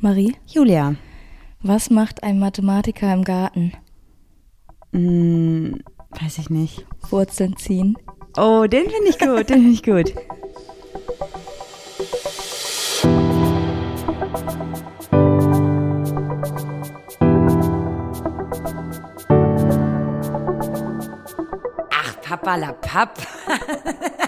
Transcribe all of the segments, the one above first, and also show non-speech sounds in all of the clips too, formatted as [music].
Marie, Julia. was macht ein Mathematiker im Garten? Hm, weiß ich nicht. Wurzeln ziehen. Oh, den finde ich gut, den finde ich gut. Ach, Papa la Papp. [laughs]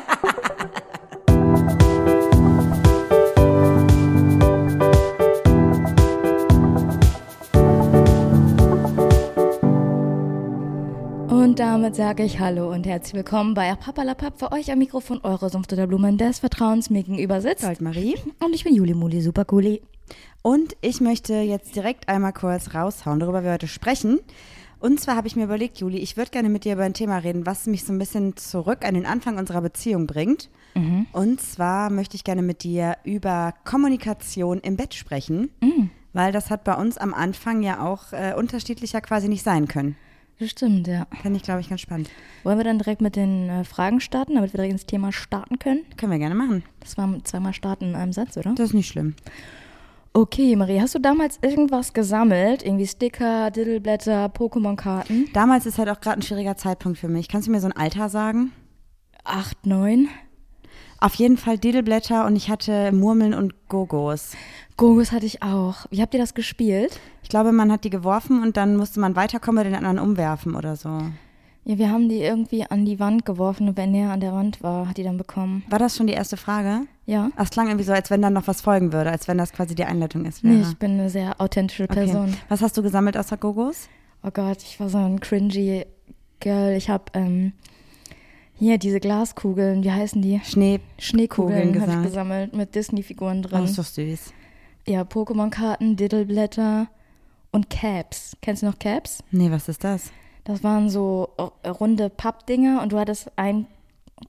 Und damit sage ich Hallo und herzlich willkommen bei Papalapap für euch am Mikrofon eure Sumpfte der Blumen des Vertrauens mir gegenüber sitzt. Goldmarie. Und ich bin Juli Muli, super cooli. Und ich möchte jetzt direkt einmal kurz raushauen, worüber wir heute sprechen. Und zwar habe ich mir überlegt, Juli, ich würde gerne mit dir über ein Thema reden, was mich so ein bisschen zurück an den Anfang unserer Beziehung bringt. Und zwar möchte ich gerne mit dir über Kommunikation im Bett sprechen, weil das hat bei uns am Anfang ja auch äh, unterschiedlicher quasi nicht sein können. Das stimmt, ja. Finde ich, glaube ich, ganz spannend. Wollen wir dann direkt mit den äh, Fragen starten, damit wir direkt ins Thema starten können? Können wir gerne machen. Das war zweimal starten in einem Satz, oder? Das ist nicht schlimm. Okay, Marie, hast du damals irgendwas gesammelt? Irgendwie Sticker, Diddleblätter, Pokémon-Karten? Damals ist halt auch gerade ein schwieriger Zeitpunkt für mich. Kannst du mir so ein Alter sagen? Acht, neun? Auf jeden Fall Didelblätter und ich hatte Murmeln und Gogos. Gogos hatte ich auch. Wie habt ihr das gespielt? Ich glaube, man hat die geworfen und dann musste man weiterkommen oder den anderen umwerfen oder so. Ja, wir haben die irgendwie an die Wand geworfen und wer näher an der Wand war, hat die dann bekommen. War das schon die erste Frage? Ja? Es klang irgendwie so, als wenn dann noch was folgen würde, als wenn das quasi die Einleitung ist. wäre. Nee, ich bin eine sehr authentische Person. okay. Was hast du gesammelt außer Gogos? Oh Gott, ich war so ein cringy Girl. Ich habe ähm, hier diese Glaskugeln, wie heißen die? Schnee. Schneekugeln Kugeln habe ich gesammelt mit Disney-Figuren Oh, drin. ist doch süß. Ja, Pokémon-Karten, Diddleblätter und Caps. Kennst du noch Caps? Nee, was ist das? Das waren so äh, runde Pappdinger und du hattest ein,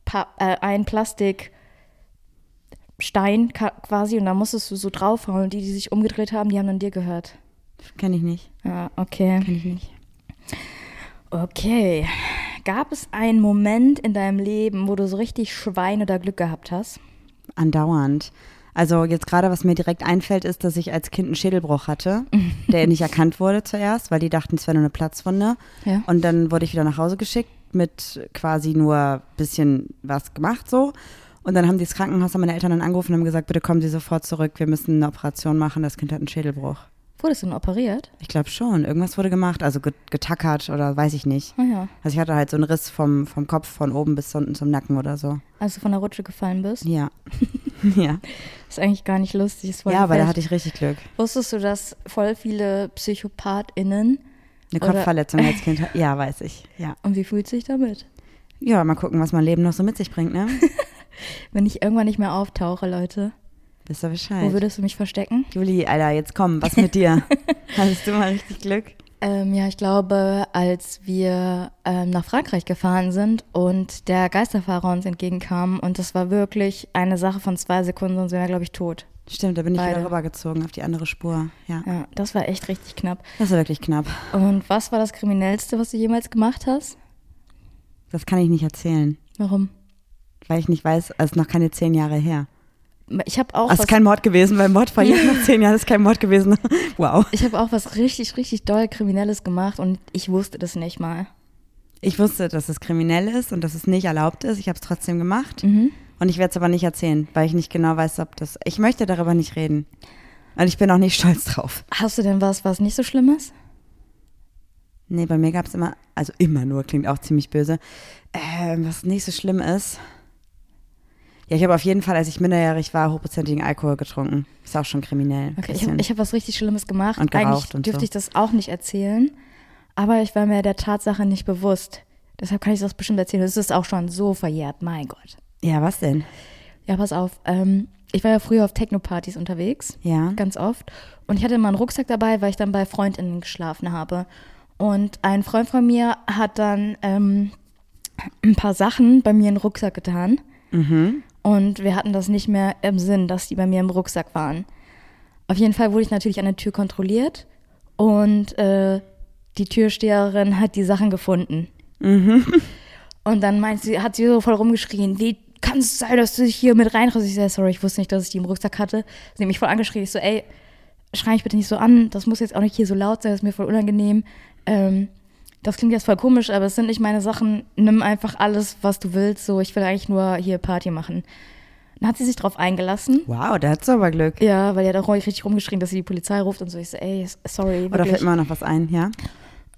Papp, äh, ein Plastikstein ka- quasi und da musstest du so draufhauen und die, die sich umgedreht haben, die haben dann dir gehört. Kenn ich nicht. Ja, okay. Kenn ich nicht. Okay. Gab es einen Moment in deinem Leben, wo du so richtig Schwein oder Glück gehabt hast? Andauernd. Also jetzt gerade, was mir direkt einfällt, ist, dass ich als Kind einen Schädelbruch hatte, [laughs] der nicht erkannt wurde zuerst, weil die dachten, es wäre nur eine Platzwunde. Ja. Und dann wurde ich wieder nach Hause geschickt mit quasi nur ein bisschen was gemacht so. Und dann haben die das Krankenhaus, haben meine Eltern dann angerufen und haben gesagt, bitte kommen Sie sofort zurück, wir müssen eine Operation machen, das Kind hat einen Schädelbruch. Wurdest du denn operiert? Ich glaube schon, irgendwas wurde gemacht, also get- getackert oder weiß ich nicht. Ah ja. Also ich hatte halt so einen Riss vom, vom Kopf von oben bis unten zum Nacken oder so. Als du von der Rutsche gefallen bist? Ja. [laughs] ja. Ist eigentlich gar nicht lustig. Ist voll Ja, aber da hatte ich richtig Glück. Wusstest du, dass voll viele PsychopathInnen Eine Kopfverletzung als Kind. hat- Ja, weiß ich. Ja. [laughs] und wie fühlt sich damit? Ja, mal gucken, was mein Leben noch so mit sich bringt, ne? [laughs] Wenn ich irgendwann nicht mehr auftauche, Leute, Wisst ihr Bescheid. wo würdest du mich verstecken? Juli, Alter, jetzt komm, was mit dir? [laughs] Hattest du mal richtig Glück? Ähm, ja, ich glaube, als wir ähm, nach Frankreich gefahren sind und der Geisterfahrer uns entgegenkam und das war wirklich eine Sache von zwei Sekunden, sonst wären wir, glaube ich, tot. Stimmt, da bin ich Beide. wieder rübergezogen auf die andere Spur. Ja. Ja, das war echt richtig knapp. Das war wirklich knapp. Und was war das Kriminellste, was du jemals gemacht hast? Das kann ich nicht erzählen, Warum? weil ich nicht weiß, es ist noch keine zehn Jahre her. Ich habe auch, Es ist was- kein Mord gewesen, weil Mord vor jetzt noch zehn Jahren ist kein Mord gewesen. [laughs] wow. ich habe auch was richtig, richtig doll Kriminelles gemacht und ich wusste das nicht mal. Ich wusste, dass es kriminell ist und dass es nicht erlaubt ist. Ich habe es trotzdem gemacht. Mhm. Und ich werde es aber nicht erzählen, weil ich nicht genau weiß, ob das. Ich möchte darüber nicht reden. Und ich bin auch nicht [laughs] stolz drauf. Hast du denn was, was nicht so schlimm ist? Nee, bei mir gab es immer, also immer nur, klingt auch ziemlich böse, ähm, was nicht so schlimm ist. Ja, ich habe auf jeden Fall, als ich minderjährig war, hochprozentigen Alkohol getrunken. Ist auch schon kriminell. Okay, ich, habe was richtig Schlimmes gemacht. Und geraucht Eigentlich und dürfte so. ich das auch nicht erzählen, aber ich war mir der Tatsache nicht bewusst. Deshalb kann ich das bestimmt erzählen. Es ist auch schon so verjährt, mein Gott. ja, was denn? Ja, pass auf. Ähm, ich war ja früher auf Techno-Partys unterwegs, Ja. ganz oft. Und ich hatte immer einen Rucksack dabei, weil ich dann bei FreundInnen geschlafen habe. Und ein Freund von mir hat dann ähm, ein paar Sachen bei mir in den Rucksack getan. Mhm. Und wir hatten das nicht mehr im Sinn, dass die bei mir im Rucksack waren. Auf jeden Fall wurde ich natürlich an der Tür kontrolliert und äh, die Türsteherin hat die Sachen gefunden. Und dann meint sie, hat sie so voll rumgeschrien, wie kann es sein, dass du dich hier mit reinriss? Ich so, sorry, ich wusste nicht, dass ich die im Rucksack hatte. Sie hat mich voll angeschrien. Ich so, ey, schrei mich bitte nicht so an, das muss jetzt auch nicht hier so laut sein, das ist mir voll unangenehm. Ähm, das klingt jetzt voll komisch, aber es sind nicht meine Sachen. Nimm einfach alles, was du willst. So, ich will eigentlich nur hier Party machen. Dann hat sie sich drauf eingelassen. Wow, da hat's aber Glück. Ja, weil die hat auch richtig rumgeschrien, dass sie die Polizei ruft und so. Ich so, ey, sorry. Oder fällt mir noch was ein, ja?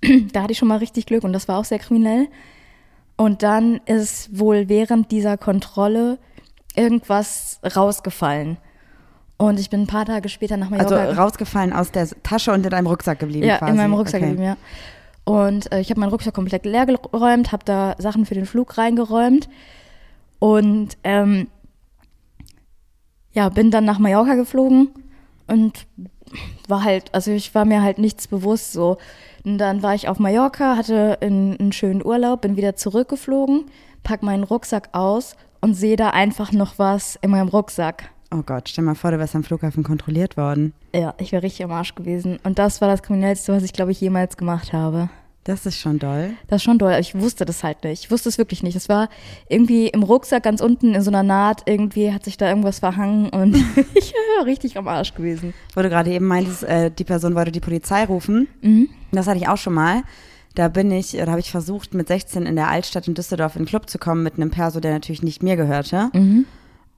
[clears throat] Da hatte ich schon mal richtig Glück und das war auch sehr kriminell. Und dann ist wohl während dieser Kontrolle irgendwas rausgefallen. Und ich bin ein paar Tage später nach Mallorca. Also rausgefallen aus der Tasche und in deinem Rucksack geblieben ja, quasi. in meinem Rucksack okay. geblieben, ja. Und äh, ich habe meinen Rucksack komplett leer geräumt, habe da Sachen für den Flug reingeräumt und ähm, ja, bin dann nach Mallorca geflogen und war halt, also ich war mir halt nichts bewusst so. Und dann war ich auf Mallorca, hatte einen, einen schönen Urlaub, bin wieder zurückgeflogen, pack meinen Rucksack aus und sehe da einfach noch was in meinem Rucksack. Oh Gott, stell mal vor, du wärst am Flughafen kontrolliert worden. Ja, ich wäre richtig am Arsch gewesen. Und das war das Kriminellste, was ich, glaube ich, jemals gemacht habe. Das ist schon doll. Das ist schon doll. Ich wusste das halt nicht. Ich wusste es wirklich nicht. Es war irgendwie im Rucksack ganz unten in so einer Naht. Irgendwie hat sich da irgendwas verhangen und [laughs] [laughs] ich war richtig am Arsch gewesen. Wo du gerade eben meintest, äh, die Person wollte die Polizei rufen. Mhm. Das hatte ich auch schon mal. Da bin ich, da habe ich versucht, mit 16 in der Altstadt in Düsseldorf in den Club zu kommen mit einem Perso, der natürlich nicht mir gehörte. Mhm.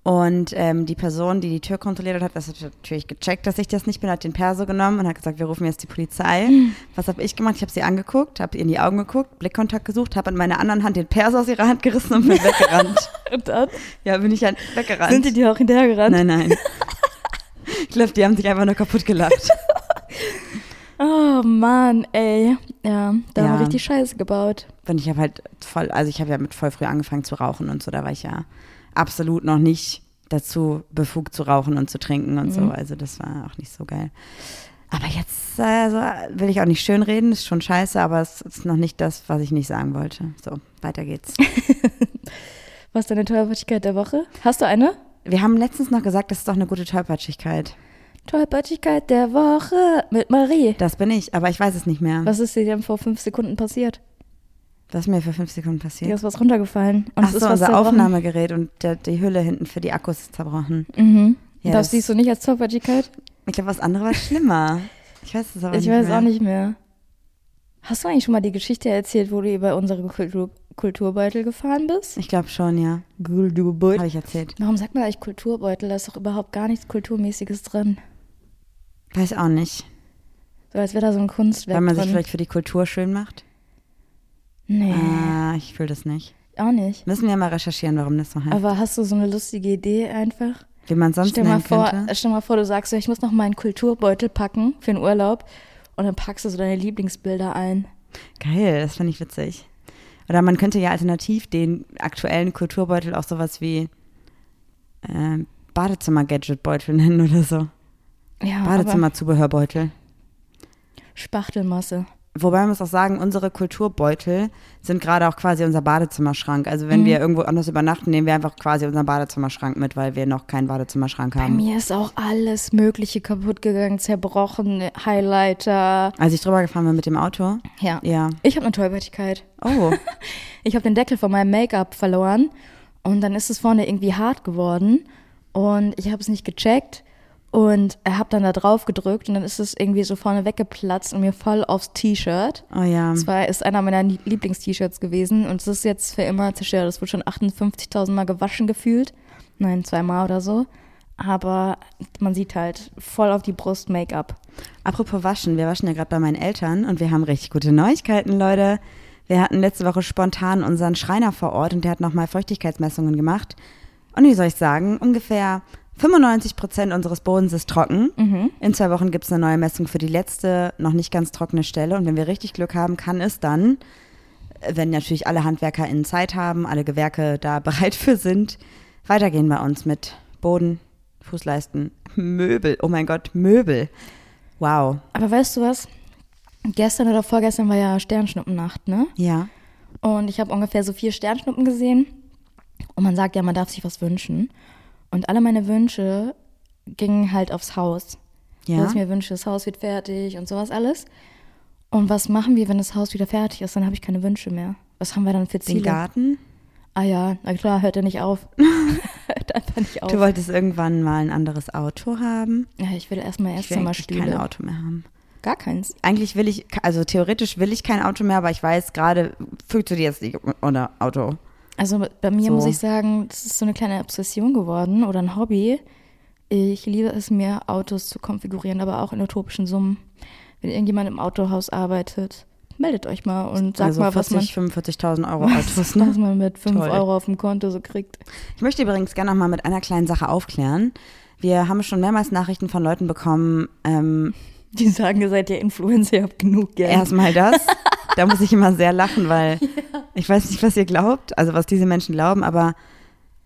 Und ähm, die Person, die die Tür kontrolliert hat, das hat natürlich gecheckt, dass ich das nicht bin, hat den Perso genommen und hat gesagt, wir rufen jetzt die Polizei. Was habe ich gemacht? Ich habe sie angeguckt, habe ihr in die Augen geguckt, Blickkontakt gesucht, habe in meiner anderen Hand den Perso aus ihrer Hand gerissen und bin weggerannt. [laughs] Und dann Ja, bin ich halt weggerannt. sind die dir auch hinterhergerannt? Nein, nein. [laughs] Ich glaube, die haben sich einfach nur kaputt gelacht. [laughs] Oh Mann, ey. Ja, da Ja. haben wir richtig Scheiße gebaut. Und ich habe halt voll, also ich habe ja mit voll früh angefangen zu rauchen und so, da war ich ja absolut noch nicht dazu befugt zu rauchen und zu trinken und so. Also das war auch nicht so geil. Aber jetzt also, will ich auch nicht schönreden, ist schon scheiße, aber es ist noch nicht das, was ich nicht sagen wollte. So, weiter geht's. [laughs] Was ist deine Tollpatschigkeit der Woche? Hast du eine? Wir haben letztens noch gesagt, das ist doch eine gute Tollpatschigkeit. Tollpatschigkeit der Woche mit Marie. Das bin ich, aber ich weiß es nicht mehr. Was ist dir denn vor fünf Sekunden passiert? Was ist mir für fünf Sekunden passiert? Dir ist was runtergefallen. Und Ach so, unser zerbrochen. Aufnahmegerät und der, die Hülle hinten für die Akkus ist zerbrochen. Mhm. Ja, das siehst du nicht als Tollpatschigkeit? Ich glaube, was anderes war schlimmer. Ich weiß es aber Ich nicht weiß mehr. auch nicht mehr. Hast du eigentlich schon mal die Geschichte erzählt, wo du über unsere Kultur Kulturbeutel gefahren bist? Ich glaube schon, ja. Kulturbeutel. Habe ich erzählt. Warum sagt man eigentlich Kulturbeutel? Da ist doch überhaupt gar nichts Kulturmäßiges drin. Weiß auch nicht. So als wäre da so ein Kunstwerk Weil man sich drin. vielleicht für die Kultur schön macht. Nee, Ah, ich fühle das nicht. auch nicht. Müssen wir mal recherchieren, warum das so heißt. Aber hast du so eine lustige Idee einfach? Wie man sonst Stell mal, vor, könnte. stell mal vor, du sagst so, ich muss noch meinen Kulturbeutel packen für den Urlaub und dann packst du so deine Lieblingsbilder ein. Geil, das finde ich witzig. Oder man könnte ja alternativ den aktuellen Kulturbeutel auch sowas wie äh, Badezimmer-Gadget-Beutel [laughs] nennen oder so. Ja, Badezimmer-Zubehörbeutel. Spachtelmasse. Wobei man muss auch sagen, unsere Kulturbeutel sind gerade auch quasi unser Badezimmerschrank. Also wenn Mhm. wir irgendwo anders übernachten, nehmen wir einfach quasi unseren Badezimmerschrank mit, weil wir noch keinen Badezimmerschrank Bei haben. mir ist auch alles Mögliche kaputt gegangen, zerbrochen, Highlighter. Als ich drüber gefahren bin mit dem Auto, Ja. ja. Ich habe eine Tollpatschigkeit. Oh, [laughs] Ich habe den Deckel von meinem Make-up verloren und dann ist es vorne irgendwie hart geworden und ich habe es nicht gecheckt und habe dann da drauf gedrückt und dann ist es irgendwie so vorne weggeplatzt und mir voll aufs T-Shirt. oh ja. Das war, ist einer meiner Lieblings-T-Shirts gewesen und es ist jetzt für immer zerstört. Das wurde schon 58.000 Mal gewaschen gefühlt. Nein, zweimal oder so. Aber man sieht halt voll auf die Brust Make-up. Apropos waschen, wir waschen ja gerade bei meinen Eltern und wir haben richtig gute Neuigkeiten, Leute. Wir hatten letzte Woche spontan unseren Schreiner vor Ort und der hat nochmal Feuchtigkeitsmessungen gemacht. Und wie soll ich sagen, ungefähr 95 Prozent unseres Bodens ist trocken. In zwei Wochen gibt es eine neue Messung für die letzte, noch nicht ganz trockene Stelle. Und wenn wir richtig Glück haben, kann es dann, wenn natürlich alle HandwerkerInnen Zeit haben, alle Gewerke da [laughs] bereit für sind, weitergehen bei uns mit Boden, Fußleisten, Möbel. Oh mein Gott, Möbel. Wow. Aber weißt du was? Gestern oder vorgestern war ja Sternschnuppennacht, ne? Ja. Und ich habe ungefähr so vier Sternschnuppen gesehen. Und man sagt ja, man darf sich was wünschen. Und alle meine Wünsche gingen halt aufs Haus. Ja. Dass ich mir wünsche, das Haus wird fertig und sowas alles. Und was machen wir, wenn das Haus wieder fertig ist? Dann habe ich keine Wünsche mehr. Was haben wir dann für Den Ziele? Garten? Ah ja, na klar, hört er nicht auf. [laughs] hört einfach nicht auf. Du wolltest irgendwann mal ein anderes Auto haben. ja, ich will erstmal Ich will eigentlich Erstzimmerstühle. kein Auto mehr haben. Gar keins. Eigentlich will ich, also theoretisch will ich kein Auto mehr, aber ich weiß gerade, fühlst du dir jetzt nicht ohne Auto? Also bei mir So. muss ich sagen, das ist so eine kleine Obsession geworden oder ein Hobby. Ich liebe es mir, Autos zu konfigurieren, aber auch in utopischen Summen. Wenn irgendjemand im Autohaus arbeitet, meldet euch mal und sagt also mal, was man, 40, 45.000 Euro [laughs] Autos. was, Ne? was man mit 5 Toll. Euro auf dem Konto so kriegt. Ich möchte übrigens gerne noch mal mit einer kleinen Sache aufklären. Wir haben schon mehrmals Nachrichten von Leuten bekommen, ähm, Die sagen, ihr seid ja Influencer, ihr habt genug Geld. Erstmal das. Da muss ich immer sehr lachen, weil [laughs] ich weiß nicht, was ihr glaubt, also was diese Menschen glauben, aber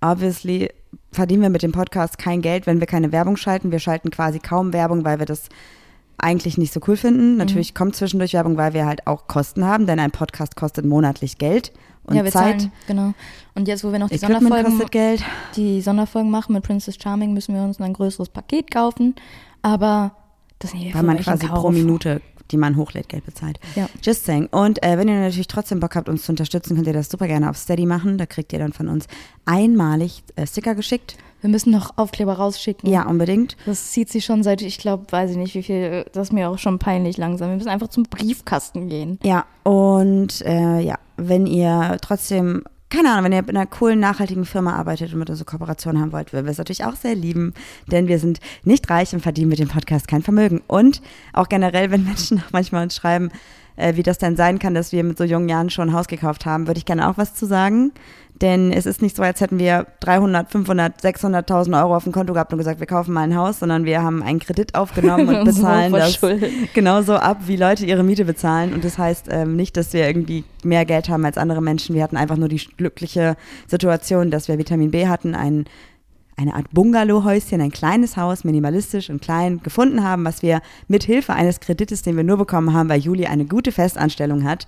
obviously verdienen wir mit dem Podcast kein Geld, wenn wir keine Werbung schalten. Wir schalten quasi kaum Werbung, weil wir das eigentlich nicht so cool finden. Natürlich kommt zwischendurch Werbung, weil wir halt auch Kosten haben, denn ein Podcast kostet monatlich Geld und ja, wir Zeit. zahlen, genau. Und jetzt, wo wir noch die Equipment Sonderfolgen, kostet Geld. die Sonderfolgen machen mit Princess Charming, müssen wir uns ein größeres Paket kaufen. Aber das ja Weil man quasi pro Kauf. Minute, die man hochlädt, Geld bezahlt. Ja. Just saying. Und äh, wenn ihr natürlich trotzdem Bock habt, uns zu unterstützen, könnt ihr das super gerne auf Steady machen. Da kriegt ihr dann von uns einmalig äh, Sticker geschickt. Wir müssen noch Aufkleber rausschicken. Ja, unbedingt. Das zieht sich schon seit, ich glaube, weiß ich nicht, wie viel, das ist mir auch schon peinlich langsam. Wir müssen einfach zum Briefkasten gehen. Ja, und äh, ja, wenn ihr trotzdem, keine Ahnung, wenn ihr in einer coolen, nachhaltigen Firma arbeitet und mit uns eine Kooperation haben wollt, würden wir es natürlich auch sehr lieben, denn wir sind nicht reich und verdienen mit dem Podcast kein Vermögen. Und auch generell, wenn Menschen auch manchmal uns schreiben, äh, wie das denn sein kann, dass wir mit so jungen Jahren schon ein Haus gekauft haben, würde ich gerne auch was zu sagen. Denn es ist nicht so, als hätten wir 300, 500, 600.000 Euro auf dem Konto gehabt und gesagt, wir kaufen mal ein Haus, sondern wir haben einen Kredit aufgenommen [laughs] und bezahlen das genauso ab, wie Leute ihre Miete bezahlen. Und das heißt ähm, nicht, dass wir irgendwie mehr Geld haben als andere Menschen. Wir hatten einfach nur die glückliche Situation, dass wir Vitamin B hatten, ein, eine Art Bungalowhäuschen, ein kleines Haus, minimalistisch und klein gefunden haben, was wir mit Hilfe eines Kredites, den wir nur bekommen haben, weil Juli eine gute Festanstellung hat,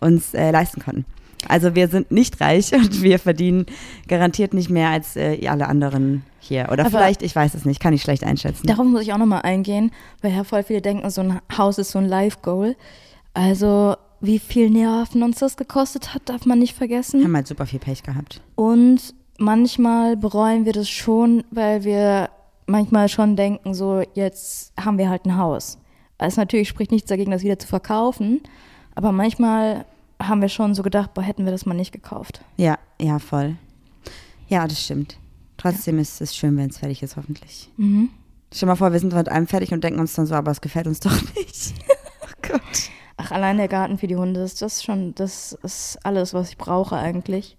uns äh, leisten konnten. Also wir sind nicht reich und [laughs] wir verdienen garantiert nicht mehr als äh, alle anderen hier. Oder Aber- vielleicht, ich weiß es nicht, kann ich schlecht einschätzen. Darauf muss ich auch nochmal eingehen, weil ja voll viele denken, so ein Haus ist so ein Life-Goal. Also, wie viel Nerven uns das gekostet hat, darf man nicht vergessen. Wir haben halt super viel Pech gehabt. Und manchmal bereuen wir das schon, weil wir manchmal schon denken, so jetzt haben wir halt ein Haus. Es natürlich spricht nichts dagegen, das wieder zu verkaufen, aber manchmal haben wir schon so gedacht, boah, hätten wir das mal nicht gekauft. Ja, ja, voll. Ja, das stimmt. Trotzdem ist es schön, wenn es fertig ist, hoffentlich. Mhm. Stell mal vor, wir sind mit einem fertig und denken uns dann so, aber es gefällt uns doch nicht. [laughs] oh Gott. Ach, allein der Garten für die Hunde, das ist schon, das ist alles, was ich brauche eigentlich.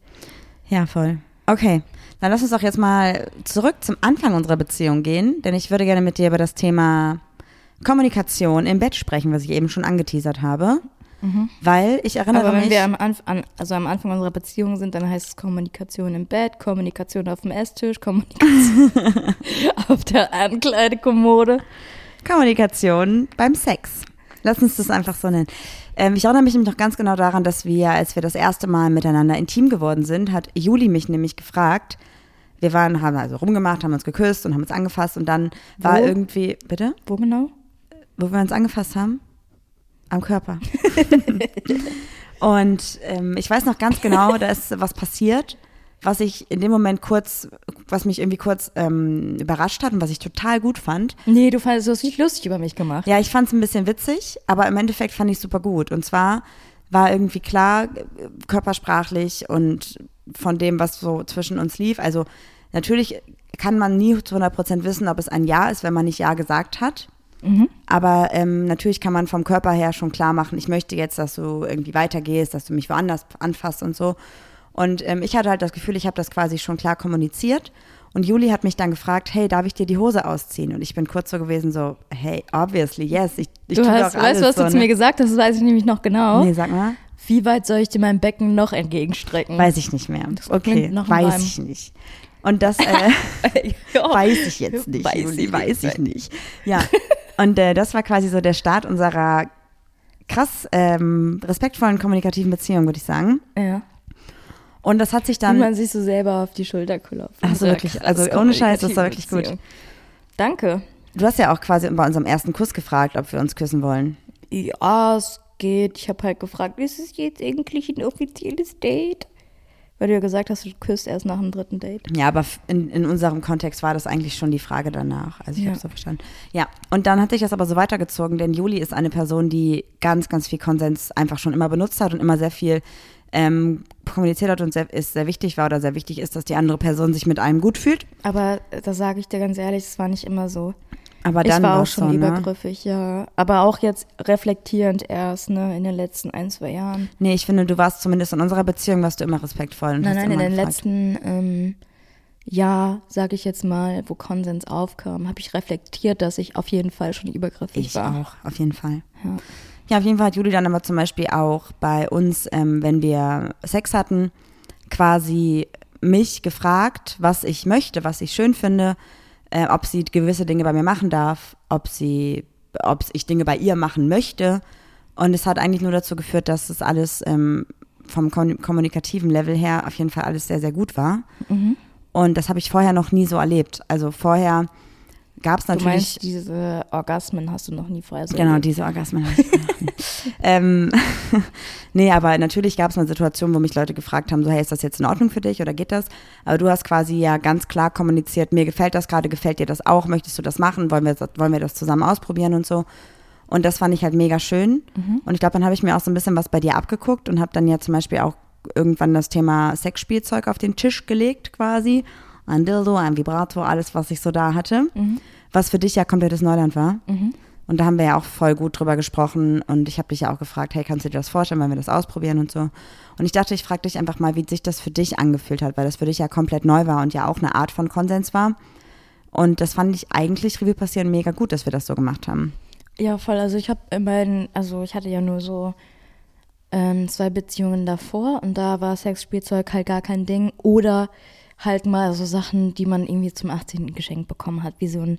Ja, voll. Okay, dann lass uns doch jetzt mal zurück zum Anfang unserer Beziehung gehen, denn ich würde gerne mit dir über das Thema Kommunikation im Bett sprechen, was ich eben schon angeteasert habe. Weil ich erinnere Aber wenn mich. wir am, Anf an, also am Anfang unserer Beziehung sind, dann heißt es Kommunikation im Bett, Kommunikation auf dem Esstisch, Kommunikation [laughs] auf der Ankleidekommode. Kommunikation beim Sex. Lass uns das einfach so nennen. Ähm, ich erinnere mich nämlich noch ganz genau daran, dass wir, als wir das erste Mal miteinander intim geworden sind, hat Juli mich nämlich gefragt. Wir waren, haben also rumgemacht, haben uns geküsst und haben uns angefasst und dann war Wo? irgendwie, bitte? Wo genau? Wo wir uns angefasst haben? Am Körper. [laughs] und ähm, ich weiß noch ganz genau, da ist was passiert, was ich in dem Moment kurz, was mich irgendwie kurz ähm, überrascht hat und was ich total gut fand. Nee, du fandest, du hast nicht lustig über mich gemacht. Ja, ich fand es ein bisschen witzig, aber im Endeffekt fand ich super gut. Und zwar war irgendwie klar, körpersprachlich und von dem, was so zwischen uns lief. Also natürlich kann man nie zu 100% wissen, ob es ein Ja ist, wenn man nicht Ja gesagt hat. Aber ähm, natürlich kann man vom Körper her schon klar machen, ich möchte jetzt, dass du irgendwie weitergehst, dass du mich woanders anfasst und so. Und ähm, ich hatte halt das Gefühl, ich habe das quasi schon klar kommuniziert. Und Juli hat mich dann gefragt, hey, darf ich dir die Hose ausziehen? Und ich bin kurz so gewesen, so, hey, obviously, yes. Ich, ich du hast, alles weißt du, was so, du zu ne? mir gesagt hast? Das weiß ich nämlich noch genau. Nee, sag mal. Wie weit soll ich dir mein Becken noch entgegenstrecken? Weiß ich nicht mehr. Das Okay, einem weiß Reim. ich nicht. Und das äh, [laughs] weiß ich jetzt nicht, Weiß Juli, ich weiß ich nicht. Ja, und äh, das war quasi so der Start unserer krass ähm, respektvollen kommunikativen Beziehung, würde ich sagen. Ja. Und das hat sich Wie dann, man sich so selber auf die Schulter klopft. Ach so, Unsere wirklich. Also ohne Scheiß, das war wirklich gut. Beziehung. Danke. du hast ja auch quasi bei unserem ersten Kuss gefragt, ob wir uns küssen wollen. Ja, es geht. Ich habe halt gefragt, ist es jetzt eigentlich ein offizielles Date? Weil du ja gesagt hast, du küsst erst nach dem dritten Date. Ja, aber in, in unserem Kontext war das eigentlich schon die Frage danach. Also ich Ja. habe so verstanden. Ja, und dann hat sich das aber so weitergezogen, denn Juli ist eine Person, die ganz, ganz viel Konsens einfach schon immer benutzt hat und immer sehr viel ähm, kommuniziert hat und sehr, ist sehr wichtig war oder sehr wichtig ist, dass die andere Person sich mit einem gut fühlt. Aber äh, da sage ich dir ganz ehrlich, es war nicht immer so. Aber ich dann war auch schon so, ne? übergriffig, ja. Aber auch jetzt reflektierend erst, ne, in den letzten ein, zwei Jahren. Nee, ich finde, du warst zumindest in unserer Beziehung, warst du immer respektvoll. Und Nein, nein, in den gefragt. letzten ähm, Jahr, sage ich jetzt mal, wo Konsens aufkam, habe ich reflektiert, dass ich auf jeden Fall schon übergriffig Ich war. auch, auf jeden Fall. Ja. Ja, auf jeden Fall hat Juli dann aber zum Beispiel auch bei uns, ähm, wenn wir Sex hatten, quasi mich gefragt, was ich möchte, was ich schön finde, äh, ob sie gewisse Dinge bei mir machen darf, ob sie, ob ich Dinge bei ihr machen möchte. Und es hat eigentlich nur dazu geführt, dass es alles ähm, vom kom kommunikativen Level her auf jeden Fall alles sehr, sehr gut war. Mhm. Und das habe ich vorher noch nie so erlebt. Also vorher gab es Du natürlich. meinst, diese Orgasmen hast du noch nie vorher so Genau, erlebt? diese Orgasmen. habe ich noch nie. [laughs] ähm, [laughs] nee, aber natürlich gab es mal Situationen, wo mich Leute gefragt haben, so, hey, ist das jetzt in Ordnung für dich oder geht das? Aber du hast quasi ja ganz klar kommuniziert, mir gefällt das gerade, gefällt dir das auch, möchtest du das machen, wollen wir, wollen wir das zusammen ausprobieren und so. Und das fand ich halt mega schön. Und ich glaube, dann habe ich mir auch so ein bisschen was bei dir abgeguckt und habe dann ja zum Beispiel auch irgendwann das Thema Sexspielzeug auf den Tisch gelegt quasi. Ein Dildo, ein Vibrator, alles, was ich so da hatte. Was für dich ja komplettes Neuland war. Und da haben wir ja auch voll gut drüber gesprochen und ich habe dich ja auch gefragt, hey, kannst du dir das vorstellen, wenn wir das ausprobieren und so. Und ich dachte, ich frage dich einfach mal, wie sich das für dich angefühlt hat, weil das für dich ja komplett neu war und ja auch eine Art von Konsens war. Und das fand ich eigentlich Revue passieren mega gut, dass wir das so gemacht haben. Ja, voll. Also ich habe in beiden, also ich hatte ja nur so ähm, zwei Beziehungen davor und da war Sexspielzeug halt gar kein Ding. Oder halt mal so Sachen, die man irgendwie zum 18. geschenkt bekommen hat, wie so ein,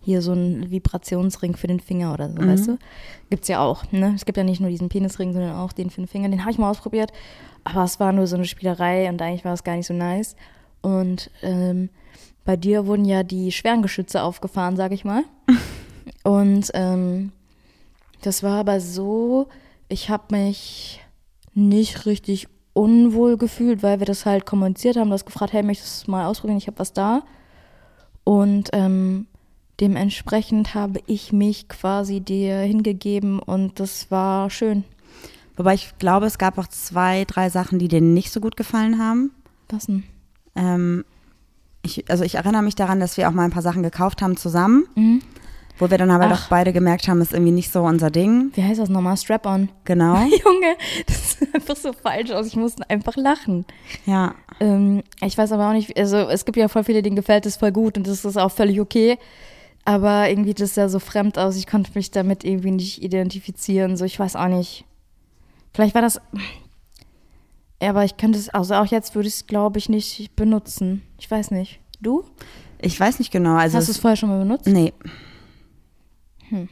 hier so ein Vibrationsring für den Finger oder so, weißt du? Gibt's ja auch, ne? Es gibt ja nicht nur diesen Penisring, sondern auch den für den Finger. Den habe ich mal ausprobiert, aber es war nur so eine Spielerei und eigentlich war es gar nicht so nice. Und ähm, bei dir wurden ja die schweren Geschütze aufgefahren, sag ich mal. [laughs] Und ähm, das war aber so, ich habe mich nicht richtig unwohl gefühlt, weil wir das halt kommuniziert haben. Du hast gefragt, hey, möchtest du es mal ausprobieren? Ich habe was da. Und ähm, dementsprechend habe ich mich quasi dir hingegeben und das war schön. Wobei ich glaube, es gab auch zwei, drei Sachen, die dir nicht so gut gefallen haben. Was denn? Ähm, ich, also ich erinnere mich daran, dass wir auch mal ein paar Sachen gekauft haben zusammen, Mhm. Wo wir dann aber Ach. doch beide gemerkt haben, ist irgendwie nicht so unser Ding. Wie heißt das nochmal? Strap-on. Genau. [laughs] Junge, das sieht einfach so falsch aus. Ich musste einfach lachen. Ja. Ähm, ich weiß aber auch nicht, also es gibt ja voll viele, denen gefällt es voll gut und das ist auch völlig okay. Aber irgendwie das sah so fremd aus. Ich konnte mich damit irgendwie nicht identifizieren. So, ich weiß auch nicht. Vielleicht war das. Ja, aber ich könnte es, also auch jetzt würde ich es, glaube ich, nicht benutzen. Ich weiß nicht. Du? Ich weiß nicht genau. Also Hast du es es, vorher schon mal benutzt? nee. Hm.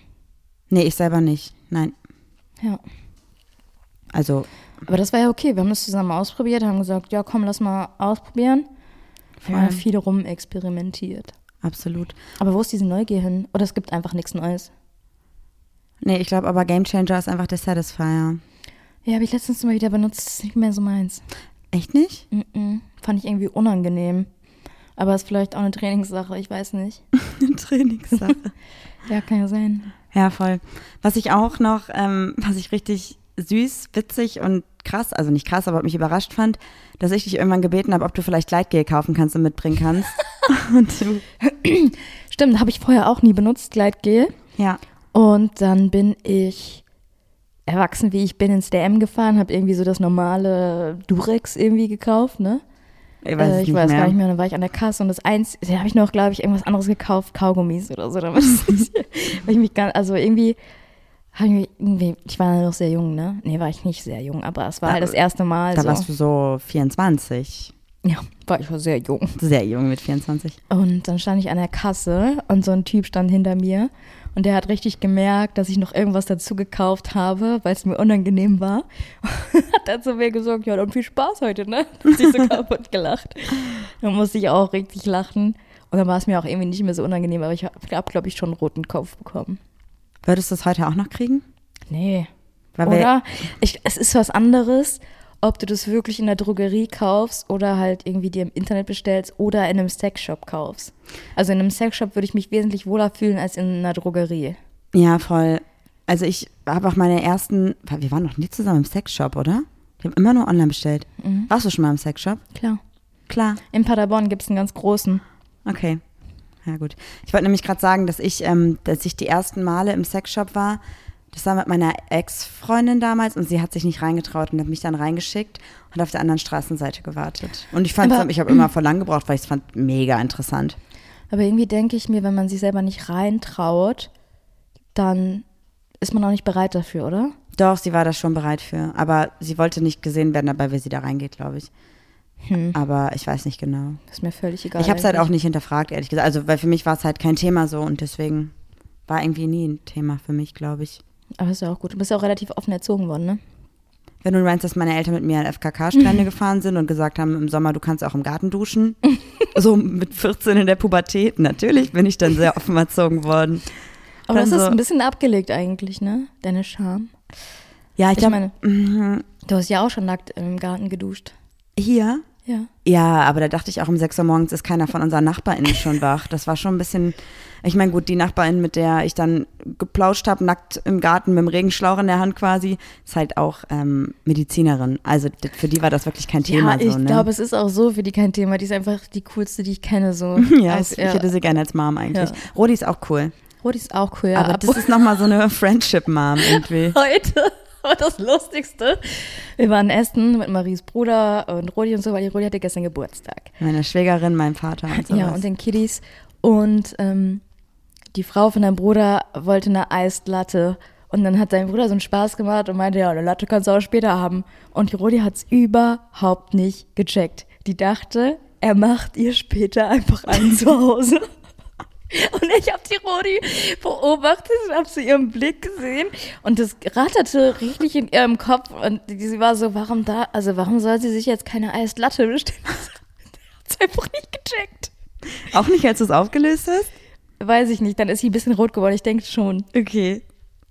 Nee, ich selber nicht. Nein. Ja. Also, Aber das war ja okay. Wir haben das zusammen ausprobiert, haben gesagt, ja, komm, lass mal ausprobieren. Wir haben viel rumexperimentiert. absolut. Aber wo ist diese Neugier hin? Oder es gibt einfach nichts Neues? Nee, ich glaube aber Game Changer ist einfach der Satisfier. Ja, habe ich letztens mal wieder benutzt. Das ist nicht mehr so meins. Echt nicht? Mm-mm. Fand ich irgendwie unangenehm. Aber ist vielleicht auch eine Trainingssache, ich weiß nicht. [laughs] Trainingssache. [laughs] Ja, kann ja sein. ja, voll. Was ich auch noch, ähm, was ich richtig süß, witzig und krass, also nicht krass, aber mich überrascht fand, dass ich dich irgendwann gebeten habe, ob du vielleicht Gleitgel kaufen kannst und mitbringen kannst. [laughs] und du, Stimmt, habe ich vorher auch nie benutzt, Gleitgel. ja. Und dann bin ich erwachsen, wie ich bin, ins DM gefahren, habe irgendwie so das normale Durex irgendwie gekauft, ne? Ich weiß, äh, ich weiß gar nicht mehr. Dann war ich an der Kasse und das eins, da habe ich noch, glaube ich, irgendwas anderes gekauft, Kaugummis oder so. Damit [laughs] weil ich mich gar, also irgendwie, ich, mich irgendwie, ich war noch sehr jung, ne? Nee, war ich nicht sehr jung, aber es war Da- halt das erste Mal. Da so. warst du so 24. Ja, war ich war sehr jung. Sehr jung mit 24. Und dann stand ich an der Kasse und so ein Typ stand hinter mir und der hat richtig gemerkt, dass ich noch irgendwas dazu gekauft habe, weil es mir unangenehm war. [laughs] hat dann zu mir gesagt, ja, dann viel Spaß heute, ne? [laughs] Hat sich so [laughs] kaputt gelacht. Dann musste ich auch richtig lachen. Und dann war es mir auch irgendwie nicht mehr so unangenehm, aber ich habe, glaube ich, schon einen roten Kopf bekommen. Würdest du es heute auch noch kriegen? Nee. Weil Oder? Ich, es ist was anderes, ob du das wirklich in der Drogerie kaufst oder halt irgendwie dir im Internet bestellst oder in einem Sexshop kaufst. Also in einem Sexshop würde ich mich wesentlich wohler fühlen als in einer Drogerie. Ja, voll. Also ich habe auch meine ersten, wir waren noch nie zusammen im Sexshop, oder? Wir haben immer nur online bestellt. Mhm. Warst du schon mal im Sexshop? Klar. Klar. In Paderborn gibt es einen ganz großen. Okay. Ja, gut. Ich wollte nämlich gerade sagen, dass ich, ähm, dass ich die ersten Male im Sexshop war. Das war mit meiner Ex-Freundin damals und sie hat sich nicht reingetraut und hat mich dann reingeschickt und auf der anderen Straßenseite gewartet. Und ich fand, Aber- ich habe immer [clears throat] voll lang gebraucht, weil ich es fand mega interessant. Aber irgendwie denke ich mir, wenn man sich selber nicht reintraut, dann ist man auch nicht bereit dafür, oder? Doch, sie war da schon bereit für. Aber sie wollte nicht gesehen werden dabei, wie sie da reingeht, glaube ich. Hm. Aber ich weiß nicht genau. Ist mir völlig egal. ich habe es halt auch nicht hinterfragt, ehrlich gesagt. Also, weil für mich war es halt kein Thema so und deswegen war irgendwie nie ein Thema für mich, glaube ich. Aber ist ja auch gut. Du bist ja auch relativ offen erzogen worden, ne? Wenn du meinst, dass meine Eltern mit mir an FKK-Strände [laughs] gefahren sind und gesagt haben, im Sommer, du kannst auch im Garten duschen. [laughs] so mit 14 in der Pubertät. Natürlich bin ich dann sehr offen erzogen worden. Aber das Dann ist so- ein bisschen abgelegt eigentlich, ne? Deine Scham. Ja, ich, Ich glaube, meine, du hast ja auch schon nackt im Garten geduscht. hier. Ja. Ja, aber da dachte ich auch um 6 Uhr morgens ist keiner von unseren NachbarInnen [laughs] schon wach. Das war schon ein bisschen, ich meine, gut, die Nachbarin, mit der ich dann geplauscht habe, nackt im Garten mit dem Regenschlauch in der Hand quasi, ist halt auch ähm, Medizinerin. Also für die war das wirklich kein Thema. ja, ich so, ne? glaube, es ist auch so für die kein Thema. Die ist einfach die coolste, die ich kenne. So. [laughs] ja, Als ich er- hätte sie gerne als Mom eigentlich. Ja. Rodi ist auch cool. Rodi ist auch cool, ja. aber das ist nochmal so eine Friendship-Mom [laughs] irgendwie. heute war das Lustigste. Wir waren essen mit Maries Bruder und Rodi und so, weil die Rodi hatte gestern Geburtstag. Meine Schwägerin, mein Vater und sowas. Ja, und den Kiddies. Und ähm, die Frau von deinem Bruder wollte eine Eislatte. Und dann hat dein Bruder so einen Spaß gemacht und meinte, ja, eine Latte kannst du auch später haben. Und die Rodi hat's überhaupt nicht gecheckt. Die dachte, er macht ihr später einfach einen zu Hause. Und ich habe die Rodi beobachtet und habe sie ihren Blick gesehen und das ratterte richtig in ihrem Kopf und sie war so, warum da, also warum soll sie sich jetzt keine Eislatte bestellen? [laughs] Hat's einfach nicht gecheckt. auch nicht, als du es aufgelöst hast? Weiß ich nicht, dann ist sie ein bisschen rot geworden, ich denke schon. Okay.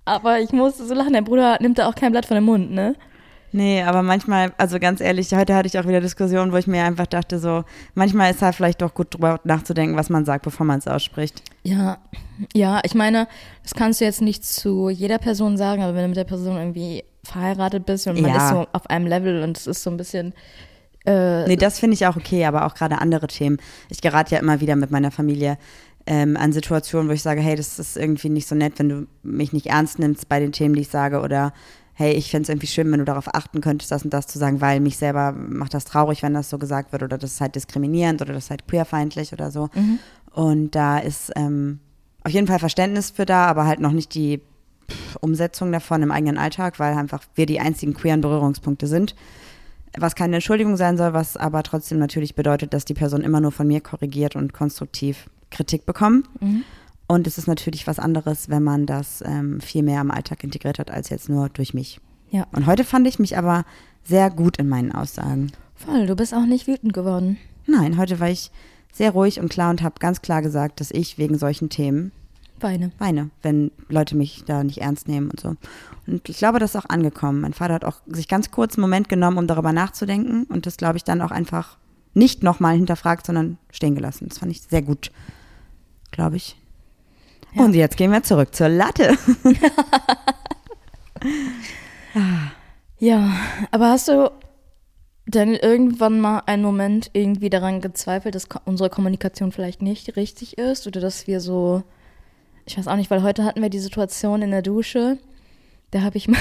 Aber ich musste so lachen, der Bruder nimmt da auch kein Blatt von dem Mund, ne? Nee, aber manchmal, also ganz ehrlich, heute hatte ich auch wieder Diskussionen, wo ich mir einfach dachte, so, manchmal ist halt vielleicht doch gut drüber nachzudenken, was man sagt, bevor man es ausspricht. Ja, ja, ich meine, das kannst du jetzt nicht zu jeder Person sagen, aber wenn du mit der Person irgendwie verheiratet bist und man Ja. ist so auf einem Level und es ist so ein bisschen, äh, Nee, das finde ich auch okay, aber auch gerade andere Themen. Ich gerate ja immer wieder mit meiner Familie ähm, an Situationen, wo ich sage, hey, das ist irgendwie nicht so nett, wenn du mich nicht ernst nimmst bei den Themen, die ich sage oder hey, ich fände es irgendwie schön, wenn du darauf achten könntest, das und das zu sagen, weil mich selber macht das traurig, wenn das so gesagt wird oder das ist halt diskriminierend oder das ist halt queerfeindlich oder so. Und da ist ähm, auf jeden Fall Verständnis für da, aber halt noch nicht die Umsetzung davon im eigenen Alltag, weil einfach wir die einzigen queeren Berührungspunkte sind. Was keine Entschuldigung sein soll, was aber trotzdem natürlich bedeutet, dass die Person immer nur von mir korrigiert und konstruktiv Kritik bekommt. Und es ist natürlich was anderes, wenn man das ähm, viel mehr im Alltag integriert hat, als jetzt nur durch mich. ja, Und heute fand ich mich aber sehr gut in meinen Aussagen. voll, du bist auch nicht wütend geworden. Nein, heute war ich sehr ruhig und klar und habe ganz klar gesagt, dass ich wegen solchen Themen Weine. weine, wenn Leute mich da nicht ernst nehmen und so. Und ich glaube, das ist auch angekommen. Mein Vater hat auch sich ganz kurz einen Moment genommen, um darüber nachzudenken und das, glaube ich, dann auch einfach nicht nochmal hinterfragt, sondern stehen gelassen. Das fand ich sehr gut, glaube ich. Ja. Und jetzt gehen wir zurück zur Latte. [laughs] Ja, aber hast du denn irgendwann mal einen Moment irgendwie daran gezweifelt, dass unsere Kommunikation vielleicht nicht richtig ist oder dass wir so, ich weiß auch nicht, weil heute hatten wir die Situation in der Dusche, da habe ich mal,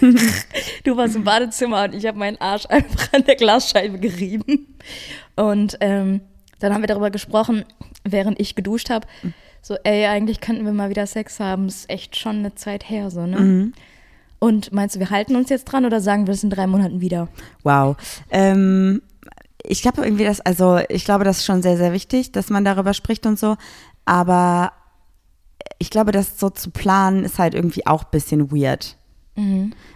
[laughs] du warst im Badezimmer und ich habe meinen Arsch einfach an der Glasscheibe gerieben und ähm, dann haben wir darüber gesprochen, während ich geduscht habe, so, ey, eigentlich könnten wir mal wieder Sex haben, ist echt schon eine Zeit her, so, ne? Und meinst du, wir halten uns jetzt dran oder sagen wir es in drei Monaten wieder? Wow. Ähm, ich glaube irgendwie, das, also ich glaube, das ist schon sehr, sehr wichtig, dass man darüber spricht und so. Aber ich glaube, das so zu planen ist halt irgendwie auch ein bisschen weird.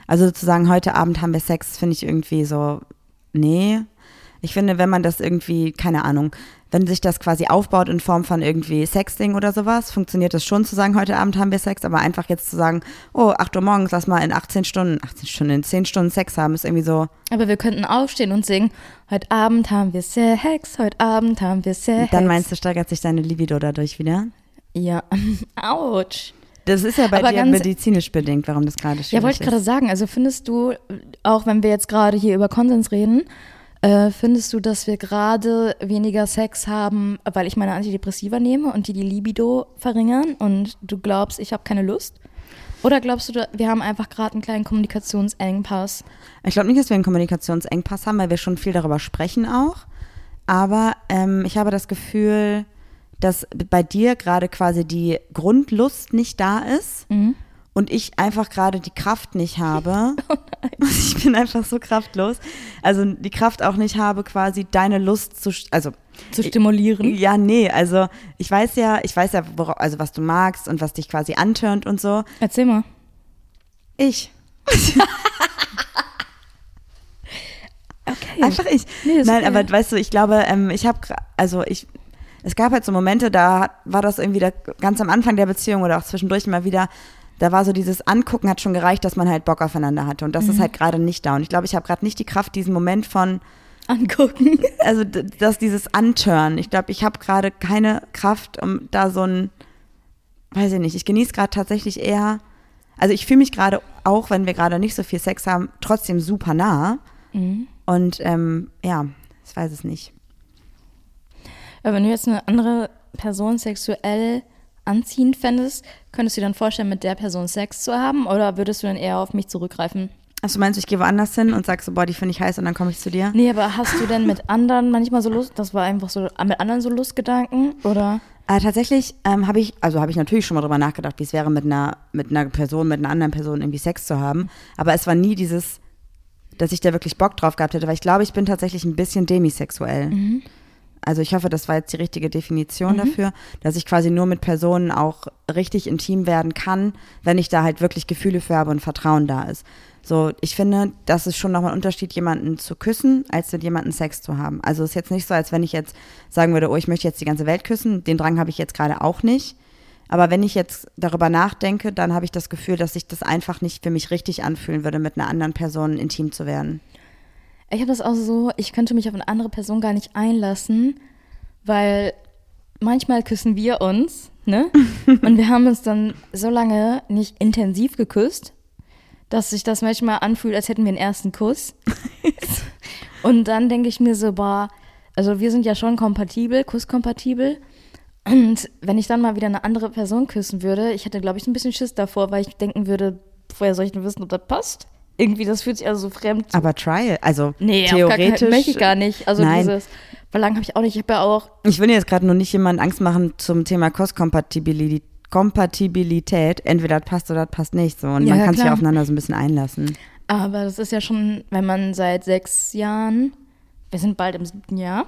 Also zu sagen, heute Abend haben wir Sex, finde ich irgendwie so, nee. Ich finde, wenn man das irgendwie, keine Ahnung, wenn sich das quasi aufbaut in Form von irgendwie Sexting oder sowas, funktioniert das schon zu sagen, heute Abend haben wir Sex, aber einfach jetzt zu sagen, oh, 8 Uhr morgens, lass mal in 18 Stunden, 18 Stunden, in 10 Stunden Sex haben, ist irgendwie so. Aber wir könnten aufstehen und singen, heute Abend haben wir Sex, heute Abend haben wir Sex. Dann meinst du, steigert sich deine Libido dadurch wieder? Ja, [laughs] ouch. Das ist ja bei Aber dir medizinisch bedingt, warum das gerade schwierig Ja, wollte ich gerade sagen. Also findest du, auch wenn wir jetzt gerade hier über Konsens reden, äh, findest du, dass wir gerade weniger Sex haben, weil ich meine Antidepressiva nehme und die die Libido verringern und du glaubst, ich habe keine Lust? Oder glaubst du, wir haben einfach gerade einen kleinen Kommunikationsengpass? Ich glaube nicht, dass wir einen Kommunikationsengpass haben, weil wir schon viel darüber sprechen auch. Aber ähm, ich habe das Gefühl, dass bei dir gerade quasi die Grundlust nicht da ist und ich einfach gerade die Kraft nicht habe. [laughs] [laughs] ich bin einfach so kraftlos. Also die Kraft auch nicht habe, quasi deine Lust zu, also Zu stimulieren? ja, nee, also ich weiß ja, ich weiß ja, wora, also was du magst und was dich quasi antörnt und so. Erzähl mal. Ich. [laughs] Okay. Einfach ich. Nee, Nein, okay. aber weißt du, ich glaube, ähm, ich habe, also ich, es gab halt so Momente, da war das irgendwie da, ganz am Anfang der Beziehung oder auch zwischendurch immer wieder, da war so dieses Angucken hat schon gereicht, dass man halt Bock aufeinander hatte und das Mhm. ist halt gerade nicht da und ich glaube, ich habe gerade nicht die Kraft, diesen Moment von, Angucken. [laughs] also dass dieses Anturn, ich glaube, ich habe gerade keine Kraft, um da so ein, weiß ich nicht, ich genieße gerade tatsächlich eher, also ich fühle mich gerade, auch wenn wir gerade nicht so viel Sex haben, trotzdem super nah Mhm. und ähm, ja, ich weiß es nicht. Aber wenn du jetzt eine andere Person sexuell anziehend fändest, könntest du dir dann vorstellen, mit der Person Sex zu haben? Oder würdest du dann eher auf mich zurückgreifen? Achso, meinst du, ich gehe woanders hin und sag so, boah, die finde ich heiß und dann komme ich zu dir? Nee, aber hast du denn mit anderen manchmal so Lust, das war einfach so, mit anderen so Lustgedanken? Oder? Äh, tatsächlich ähm, habe ich, also habe ich natürlich schon mal drüber nachgedacht, wie es wäre, mit einer, mit einer Person, mit einer anderen Person irgendwie Sex zu haben. Aber es war nie dieses, dass ich da wirklich Bock drauf gehabt hätte, weil ich glaube, ich bin tatsächlich ein bisschen demisexuell. Also ich hoffe, das war jetzt die richtige Definition dafür, dass ich quasi nur mit Personen auch richtig intim werden kann, wenn ich da halt wirklich Gefühle für habe und Vertrauen da ist. So, ich finde, das ist schon nochmal ein Unterschied, jemanden zu küssen, als mit jemandem Sex zu haben. Also es ist jetzt nicht so, als wenn ich jetzt sagen würde, oh, ich möchte jetzt die ganze Welt küssen. Den Drang habe ich jetzt gerade auch nicht. Aber wenn ich jetzt darüber nachdenke, dann habe ich das Gefühl, dass sich das einfach nicht für mich richtig anfühlen würde, mit einer anderen Person intim zu werden. Ich habe das auch so, ich könnte mich auf eine andere Person gar nicht einlassen, weil manchmal küssen wir uns, ne? [laughs] Und wir haben uns dann so lange nicht intensiv geküsst, dass sich das manchmal anfühlt, als hätten wir einen ersten Kuss. [laughs] Und dann denke ich mir so, boah, also wir sind ja schon kompatibel, kusskompatibel. Und wenn ich dann mal wieder eine andere Person küssen würde, ich hätte, glaube ich, ein bisschen Schiss davor, weil ich denken würde, woher soll ich denn wissen, ob das passt? Irgendwie, das fühlt sich also so fremd Aber Trial, also Nee, theoretisch. keinen, möchte ich gar nicht. Also Nein. dieses Verlangen habe ich auch nicht. Ich habe ja auch, Ich will jetzt gerade nur nicht jemandem Angst machen zum Thema Kostkompatibilität. Kompatibilität, entweder das passt oder das passt nicht so. Und Ja, man kann sich klar. aufeinander so ein bisschen einlassen. aber das ist ja schon, wenn man seit sechs Jahren, wir sind bald im siebten Jahr.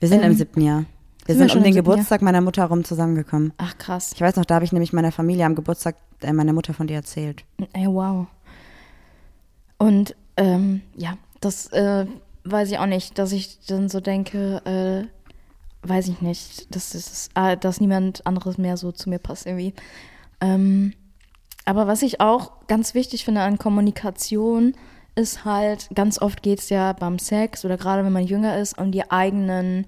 Wir sind Ähm, im siebten Jahr. Wir sind wir sind schon um den siebten Jahr? Geburtstag meiner Mutter rum zusammengekommen. Ach krass. Ich weiß noch, da habe ich nämlich meiner Familie am Geburtstag äh, meiner Mutter von dir erzählt. Ey, wow. Und ähm, ja, das äh, weiß ich auch nicht, dass ich dann so denke, äh, weiß ich nicht, dass, das, äh, dass niemand anderes mehr so zu mir passt irgendwie. Ähm, aber was ich auch ganz wichtig finde an Kommunikation, ist halt, ganz oft geht es ja beim Sex oder gerade wenn man jünger ist, um die eigenen,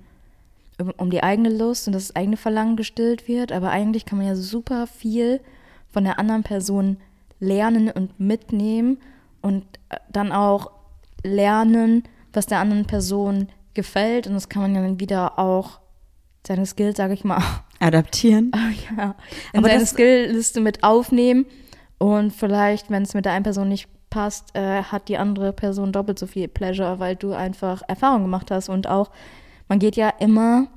um die eigene Lust und das eigene Verlangen gestillt wird. Aber eigentlich kann man ja super viel von der anderen Person lernen und mitnehmen und äh, dann auch lernen, was der anderen Person gefällt. Und das kann man ja dann wieder auch seine Skills, sage ich mal, [laughs] Adaptieren. Oh ja, in Aber seine Skillliste mit aufnehmen und vielleicht, wenn es mit der einen Person nicht passt, äh, hat die andere Person doppelt so viel Pleasure, weil du einfach Erfahrung gemacht hast und auch, man geht ja immer,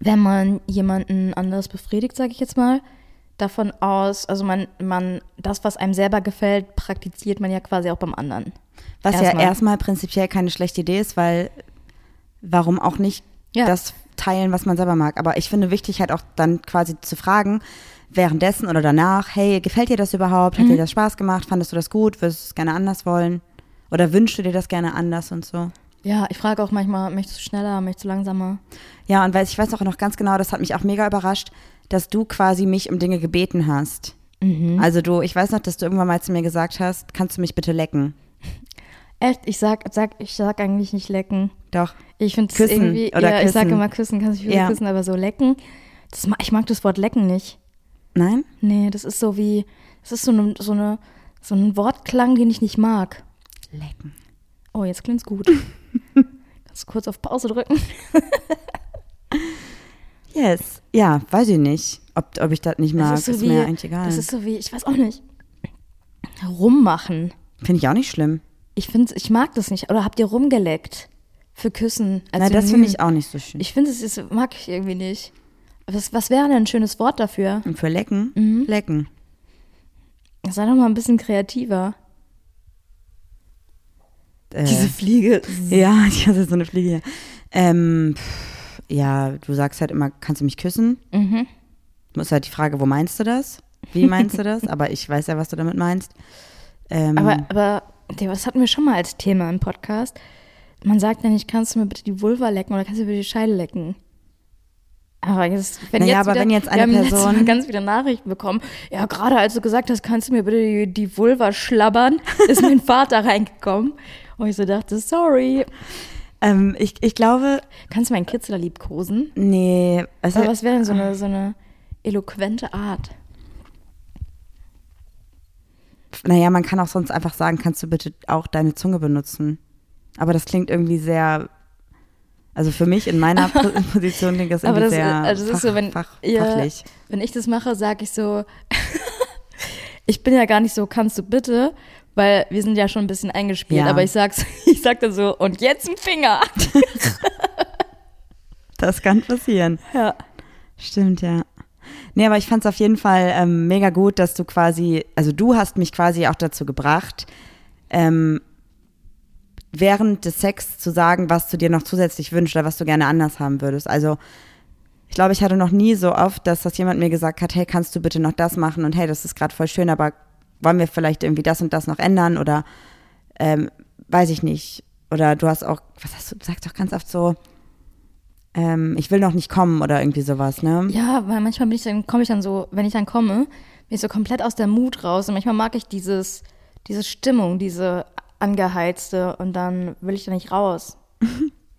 wenn man jemanden anders befriedigt, sage ich jetzt mal, davon aus, also man, man, das, was einem selber gefällt, praktiziert man ja quasi auch beim anderen. Was Erstmal. ja erstmal prinzipiell keine schlechte Idee ist, weil warum auch nicht Ja. das teilen, was man selber mag. Aber ich finde wichtig halt auch dann quasi zu fragen, währenddessen oder danach, hey, gefällt dir das überhaupt? Mhm. Hat dir das Spaß gemacht? Fandest du das gut? Würdest du es gerne anders wollen? Oder wünschst du dir das gerne anders und so? Ja, ich frage auch manchmal, möchtest du schneller, möchtest du langsamer? Ja, und weiß, ich weiß auch noch ganz genau, das hat mich auch mega überrascht, dass du quasi mich um Dinge gebeten hast. Also du, ich weiß noch, dass du irgendwann mal zu mir gesagt hast, kannst du mich bitte lecken? Echt, ich sag, sag, ich sag eigentlich nicht lecken. Doch. Ich finde es irgendwie, oder ja, ich sage immer küssen, kannst du mich Ja. küssen, aber so lecken, das, ich mag das Wort lecken nicht. Nein? Nee, das ist so wie, das ist so, eine, so, eine, so ein Wortklang, den ich nicht mag. Lecken. Oh, jetzt klingt's gut. [laughs] Kannst du kurz auf Pause drücken? [laughs] Yes. Ja, weiß ich nicht, ob, ob ich das nicht mag. das ist, mir eigentlich egal. Das ist so wie, ich weiß auch nicht. Rummachen. Finde ich auch nicht schlimm. Ich finde, ich mag das nicht. Oder habt ihr rumgeleckt? Für Küssen. als Nein, das finde ich auch nicht so schön. Ich finde, es ist, mag ich irgendwie nicht. Was, was wäre denn ein schönes Wort dafür? Und für lecken? Mhm. Lecken. Sei doch mal ein bisschen kreativer. Äh, Diese Fliege. ja, [laughs] ich hatte so eine Fliege hier. Ähm, pff, ja, du sagst halt immer, kannst du mich küssen? Mhm. Muss halt die Frage, wo meinst du das? Wie meinst du das? [laughs] Aber ich weiß ja, was du damit meinst. Ähm, Aber, aber das hatten wir schon mal als Thema im Podcast. Man sagt ja nicht, kannst du mir bitte die Vulva lecken oder kannst du mir bitte die Scheide lecken? Aber jetzt, wenn Naja, jetzt aber wieder, wenn jetzt eine wir haben Person- Mal [laughs] ganz wieder Nachrichten bekommen. Ja, gerade als du gesagt hast, kannst du mir bitte die, die Vulva schlabbern, ist mein [laughs] Vater reingekommen. Und ich so dachte, sorry. Ähm, ich, ich glaube, Kannst du meinen Kitzler liebkosen? nee, also, Aber was wäre denn so eine, so eine eloquente Art? naja, man kann auch sonst einfach sagen, kannst du bitte auch deine Zunge benutzen? Aber das klingt irgendwie sehr, also für mich in meiner [laughs] Po- Position klingt das irgendwie das, sehr also das fach, ist so, wenn, fach, ja, fachlich. wenn ich das mache, sage ich so, [laughs] ich bin ja gar nicht so, kannst du bitte, weil wir sind ja schon ein bisschen eingespielt, Ja. aber ich sag's, [laughs] ich sag dann so, und jetzt ein Finger. [laughs] Das kann passieren. Ja. Stimmt, ja. Nee, aber ich fand es auf jeden Fall ähm, mega gut, dass du quasi, also du hast mich quasi auch dazu gebracht, ähm, während des Sex zu sagen, was du dir noch zusätzlich wünschst oder was du gerne anders haben würdest. Also ich glaube, ich hatte noch nie so oft, dass das jemand mir gesagt hat, hey, kannst du bitte noch das machen und hey, das ist gerade voll schön, aber wollen wir vielleicht irgendwie das und das noch ändern oder ähm, weiß ich nicht. Oder du hast auch, was hast du, du sagst doch ganz oft so, ähm, ich will noch nicht kommen oder irgendwie sowas, ne? Ja, weil manchmal bin ich dann, komme ich dann so, wenn ich dann komme, bin ich so komplett aus der Mut raus und manchmal mag ich dieses, diese Stimmung, diese angeheizte und dann will ich da nicht raus. [laughs]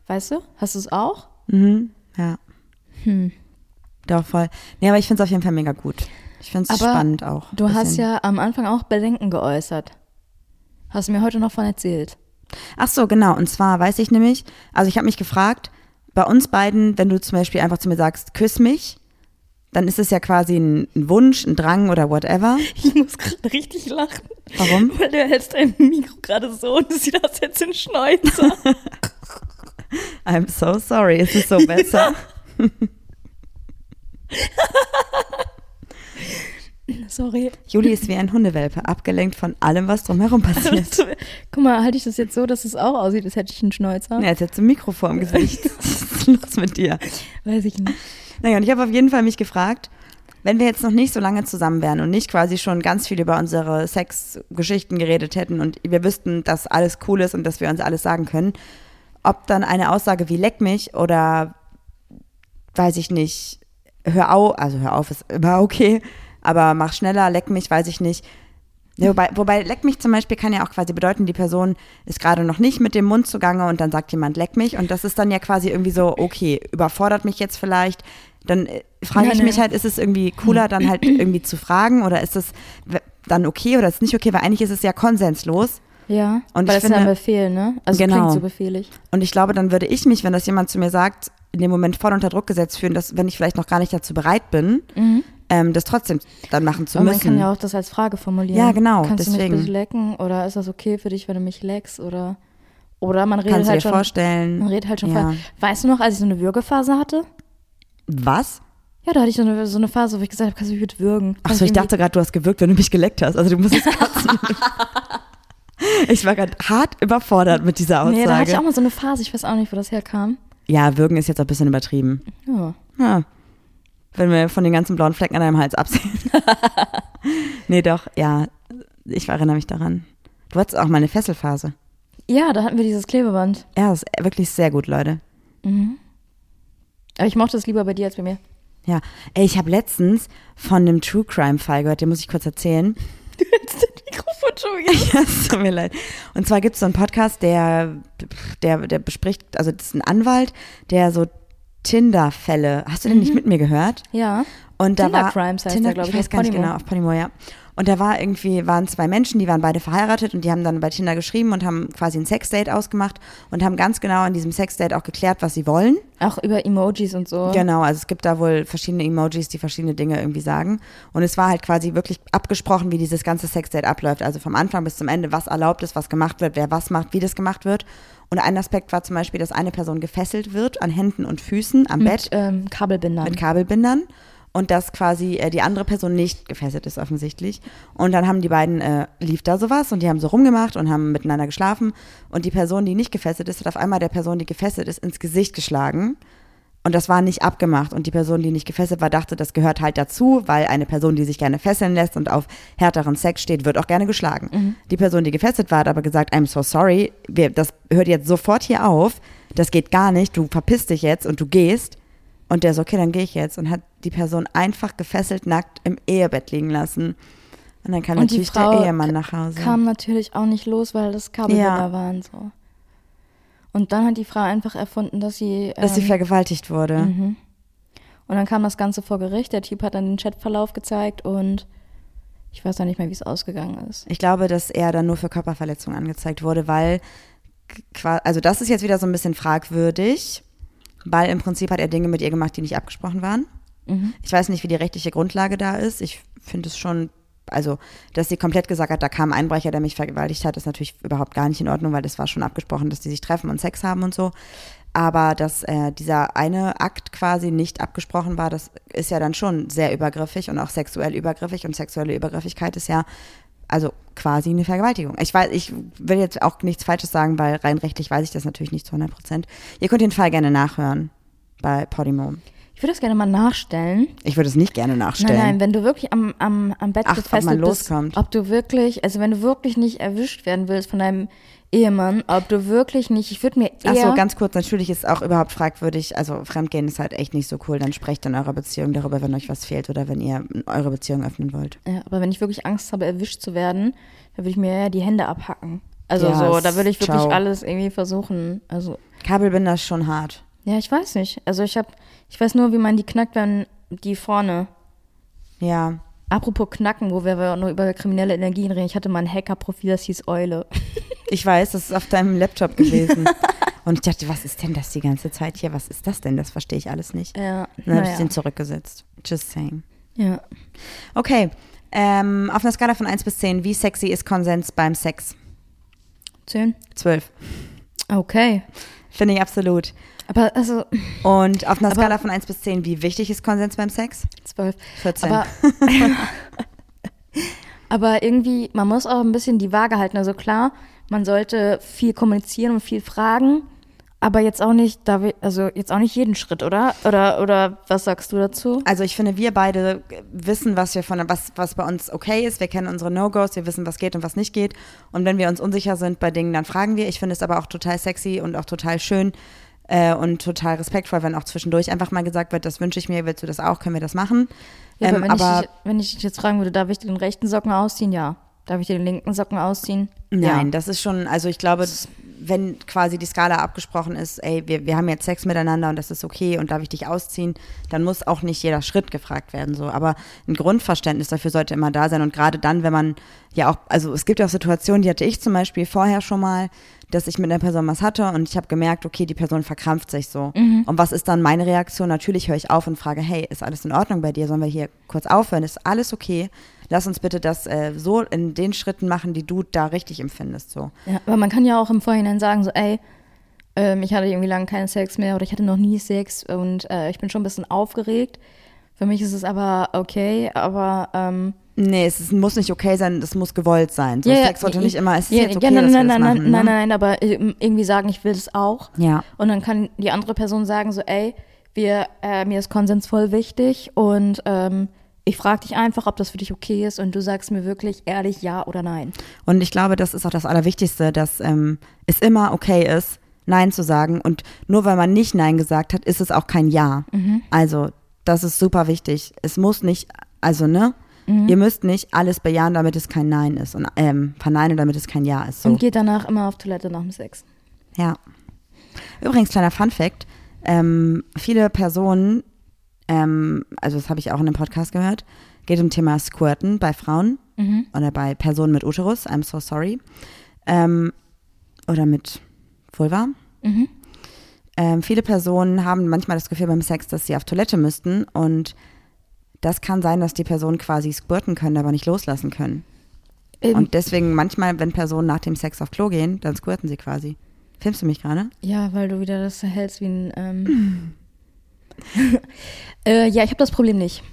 weißt du? Hast du es auch? Mhm, ja. Hm. Doch, voll. Nee, aber ich finde es auf jeden Fall mega gut. Ich finde es spannend auch. Du hast Bisschen. ja am Anfang auch Bedenken geäußert. Hast du mir heute noch von erzählt. Ach so, genau. Und zwar weiß ich nämlich, also ich habe mich gefragt, bei uns beiden, wenn du zum Beispiel einfach zu mir sagst, küss mich, dann ist es ja quasi ein, Wunsch, ein Drang oder whatever. [laughs] Ich muss gerade richtig lachen. Warum? Weil du hältst dein Mikro gerade so und es sieht aus jetzt ein Schnäuzer. [laughs] I'm so sorry. Es ist so [laughs] besser. Sorry. Juli ist wie ein Hundewelpe, abgelenkt von allem, was drumherum passiert. [laughs] Guck mal, halte ich das jetzt so, dass es auch aussieht, als hätte ich einen Schnäuzer? Ja, jetzt hat ein Mikro vor dem Gesicht. Was [laughs] ist los mit dir? Weiß ich nicht. Naja, und ich habe auf jeden Fall mich gefragt, wenn wir jetzt noch nicht so lange zusammen wären und nicht quasi schon ganz viel über unsere Sexgeschichten geredet hätten und wir wüssten, dass alles cool ist und dass wir uns alles sagen können, ob dann eine Aussage wie leck mich oder weiß ich nicht, hör auf, also hör auf ist immer okay, aber mach schneller, leck mich, weiß ich nicht. Ja, wobei, wobei leck mich zum Beispiel kann ja auch quasi bedeuten, die Person ist gerade noch nicht mit dem Mund zugange und dann sagt jemand leck mich und das ist dann ja quasi irgendwie so, okay, überfordert mich jetzt vielleicht. Dann äh, frage ich ne. mich halt, ist es irgendwie cooler, dann halt [clears throat] irgendwie zu fragen oder ist es dann okay oder ist es nicht okay, weil eigentlich ist es ja konsenslos. Ja, Und weil ich das ist ja ein finde- Befehl, ne? Also Genau. klingt so befehlig. Und ich glaube, dann würde ich mich, wenn das jemand zu mir sagt, in dem Moment voll unter Druck gesetzt fühlen, dass wenn ich vielleicht noch gar nicht dazu bereit bin, ähm, das trotzdem dann machen zu Aber man müssen. kann ja auch das als Frage formulieren. Ja, genau, Kannst du deswegen. mich bitte lecken? Oder ist das okay für dich, wenn du mich leckst? Oder, oder man redet Kannst du halt dir schon. vorstellen? Man redet halt schon Ja. Weißt du noch, als ich so eine Würgephase hatte? Was? Ja, da hatte ich so eine, so eine Phase, wo ich gesagt habe, kannst du mich bitte würgen? Ach Kannst so, du ich dachte gerade, du hast gewirkt, wenn du mich geleckt hast. Also du musst es kotzen. [laughs] ich war gerade hart überfordert mit dieser Aussage. Nee, da hatte ich auch mal so eine Phase, ich weiß auch nicht, wo das herkam. ja, würgen ist jetzt auch ein bisschen übertrieben. Ja. Ja. Wenn wir von den ganzen blauen Flecken an deinem Hals absehen. [laughs] nee, doch, ja. Ich erinnere mich daran. Du hattest auch mal eine Fesselphase. Ja, da hatten wir dieses Klebeband. Ja, ist wirklich sehr gut, Leute. Aber ich mochte es lieber bei dir als bei mir. Ja, ey, ich habe letztens von einem True Crime Fall gehört, den muss ich kurz erzählen. [laughs] Jetzt das Mikrofon schon wieder. [laughs] Ja, es tut mir leid. Und zwar gibt es so einen Podcast, der, der, der bespricht, also das ist ein Anwalt, der so Tinder-Fälle, hast du den nicht mit mir gehört? Ja. Und da Tinder war Crimes heißt Tinder, der, glaub ich, ich weiß gar nicht genau, auf Podimo, ja. Und da war irgendwie, waren zwei Menschen, die waren beide verheiratet und die haben dann bei Tinder geschrieben und haben quasi ein Sexdate ausgemacht und haben ganz genau in diesem Sexdate auch geklärt, was sie wollen. Auch über Emojis und so. Genau, also es gibt da wohl verschiedene Emojis, die verschiedene Dinge irgendwie sagen. Und es war halt quasi wirklich abgesprochen, wie dieses ganze Sexdate abläuft. Also vom Anfang bis zum Ende, was erlaubt ist, was gemacht wird, wer was macht, wie das gemacht wird. Und ein Aspekt war zum Beispiel, dass eine Person gefesselt wird an Händen und Füßen am Bett Mit ähm, Kabelbindern. mit Kabelbindern und dass quasi äh, die andere Person nicht gefesselt ist offensichtlich. Und dann haben die beiden, äh, lief da sowas und die haben so rumgemacht und haben miteinander geschlafen und die Person, die nicht gefesselt ist, hat auf einmal der Person, die gefesselt ist, ins Gesicht geschlagen. Und das war nicht abgemacht. Und die Person, die nicht gefesselt war, dachte, das gehört halt dazu, weil eine Person, die sich gerne fesseln lässt und auf härteren Sex steht, wird auch gerne geschlagen. Die Person, die gefesselt war, hat aber gesagt, I'm so sorry, wir, das hört jetzt sofort hier auf, das geht gar nicht, du verpisst dich jetzt und du gehst. Und der so, okay, dann gehe ich jetzt. Und hat die Person einfach gefesselt, nackt im Ehebett liegen lassen. Und dann kam Und natürlich der Ehemann nach Hause. Kam natürlich auch nicht los, weil das Kabelbinder Ja. waren so. Und dann hat die Frau einfach erfunden, dass sie. dass sie ähm, vergewaltigt wurde. und dann kam das Ganze vor Gericht. Der Typ hat dann den Chatverlauf gezeigt und ich weiß auch nicht mehr, wie es ausgegangen ist. Ich glaube, dass er dann nur für Körperverletzung angezeigt wurde, weil, also das ist jetzt wieder so ein bisschen fragwürdig, weil im Prinzip hat er Dinge mit ihr gemacht, die nicht abgesprochen waren. Ich weiß nicht, wie die rechtliche Grundlage da ist. Ich finde es schon, also, dass sie komplett gesagt hat, da kam ein Einbrecher, der mich vergewaltigt hat, ist natürlich überhaupt gar nicht in Ordnung, weil das war schon abgesprochen, dass die sich treffen und Sex haben und so. Aber dass äh, dieser eine Akt quasi nicht abgesprochen war, das ist ja dann schon sehr übergriffig und auch sexuell übergriffig. Und sexuelle Übergriffigkeit ist ja also quasi eine Vergewaltigung. Ich weiß, ich will jetzt auch nichts Falsches sagen, weil rein rechtlich weiß ich das natürlich nicht zu 100 Prozent. Ihr könnt den Fall gerne nachhören bei Podimo. Ich würde das gerne mal nachstellen. Ich würde es nicht gerne nachstellen. Nein, nein, wenn du wirklich am, am, am Bett Ach, ob gefesselt man bist, ob du wirklich, also wenn du wirklich nicht erwischt werden willst von deinem Ehemann, ob du wirklich nicht, ich würde mir eher, Ach so, ganz kurz, natürlich ist auch überhaupt fragwürdig, also Fremdgehen ist halt echt nicht so cool, dann sprecht in eurer Beziehung darüber, wenn euch was fehlt oder wenn ihr eure Beziehung öffnen wollt. ja, aber wenn ich wirklich Angst habe, erwischt zu werden, dann würde ich mir eher die Hände abhacken. Also Ja, so, da würde ich wirklich ciao. alles irgendwie versuchen. Also, Kabelbinder ist schon hart. Ja, ich weiß nicht. Also ich habe, ich weiß nur, wie man die knackt, wenn die vorne. Ja. Apropos knacken, wo wir nur über kriminelle Energien reden. Ich hatte mal ein Hacker-Profil, das hieß Eule. [laughs] Ich weiß, das ist auf deinem Laptop gewesen. [laughs] Und ich dachte, was ist denn das die ganze Zeit hier? Was ist das denn? Das verstehe ich alles nicht. Ja, Dann habe naja. ich den zurückgesetzt. Just saying. ja. Okay. Ähm, auf einer Skala von 1 bis 10, wie sexy ist Konsens beim Sex? Zehn. 12. Okay. Finde ich absolut. Aber also, Und auf einer Skala von 1 bis 10, wie wichtig ist Konsens beim Sex? zwölf. 14. Aber, [laughs] aber irgendwie, man muss auch ein bisschen die Waage halten. Also klar, man sollte viel kommunizieren und viel fragen, aber jetzt auch nicht, da wir, also jetzt auch nicht jeden Schritt, oder? Oder oder was sagst du dazu? Also ich finde, wir beide wissen, was wir von was, was bei uns okay ist. Wir kennen unsere No-Gos, wir wissen, was geht und was nicht geht. Und wenn wir uns unsicher sind bei Dingen, dann fragen wir. Ich finde es aber auch total sexy und auch total schön äh, und total respektvoll, wenn auch zwischendurch einfach mal gesagt wird, das wünsche ich mir, willst du das auch, können wir das machen. Ja, ähm, aber wenn, aber ich, dich- wenn ich dich jetzt fragen würde, darf ich den rechten Socken ausziehen? Ja. Darf ich dir den linken Socken ausziehen? Nein, Ja. das ist schon, also ich glaube, wenn quasi die Skala abgesprochen ist, ey, wir, wir haben jetzt Sex miteinander und das ist okay und darf ich dich ausziehen, dann muss auch nicht jeder Schritt gefragt werden. So. Aber ein Grundverständnis dafür sollte immer da sein. Und gerade dann, wenn man ja auch, also es gibt ja auch Situationen, die hatte ich zum Beispiel vorher schon mal, dass ich mit einer Person was hatte und ich habe gemerkt, okay, die Person verkrampft sich so. Und was ist dann meine Reaktion? Natürlich höre ich auf und frage, hey, ist alles in Ordnung bei dir? Sollen wir hier kurz aufhören? Ist alles okay? Lass uns bitte das äh, so in den Schritten machen, die du da richtig empfindest. So. Ja, aber man kann ja auch im Vorhinein sagen, so, ey, ähm, ich hatte irgendwie lange keinen Sex mehr oder ich hatte noch nie Sex und äh, ich bin schon ein bisschen aufgeregt. Für mich ist es aber okay, aber ähm, Nee, es muss nicht okay sein, es muss gewollt sein. So, ja, Sex sollte nicht immer, es ist ja, jetzt okay, ja, nein, dass wir nein, das nein, machen. nein, nein, ne? nein, aber ähm, irgendwie sagen, ich will das auch. Ja. Und dann kann die andere Person sagen, so, ey, wir, äh, mir ist Konsens voll wichtig und ähm, Ich frage dich einfach, ob das für dich okay ist und du sagst mir wirklich ehrlich ja oder nein. Und ich glaube, das ist auch das Allerwichtigste, dass ähm, es immer okay ist, Nein zu sagen. Und nur weil man nicht Nein gesagt hat, ist es auch kein Ja. Also, das ist super wichtig. Es muss nicht, also, ne? Ihr müsst nicht alles bejahen, damit es kein Nein ist. Und ähm, verneinen, damit es kein Ja ist. So. Und geht danach immer auf Toilette nach dem Sex. Ja. Übrigens, kleiner Fun Fact. Ähm, viele Personen, ähm, also das habe ich auch in einem Podcast gehört, geht um Thema Squirten bei Frauen oder bei Personen mit Uterus, I'm so sorry. Ähm, oder mit Vulva. Ähm, viele Personen haben manchmal das Gefühl beim Sex, dass sie auf Toilette müssten und das kann sein, dass die Personen quasi squirten können, aber nicht loslassen können. Ähm, Und deswegen manchmal, wenn Personen nach dem Sex auf Klo gehen, dann squirten sie quasi. Filmst du mich gerade? ja, weil du wieder das hältst wie ein. Ähm [laughs] äh, ja, ich habe das Problem nicht.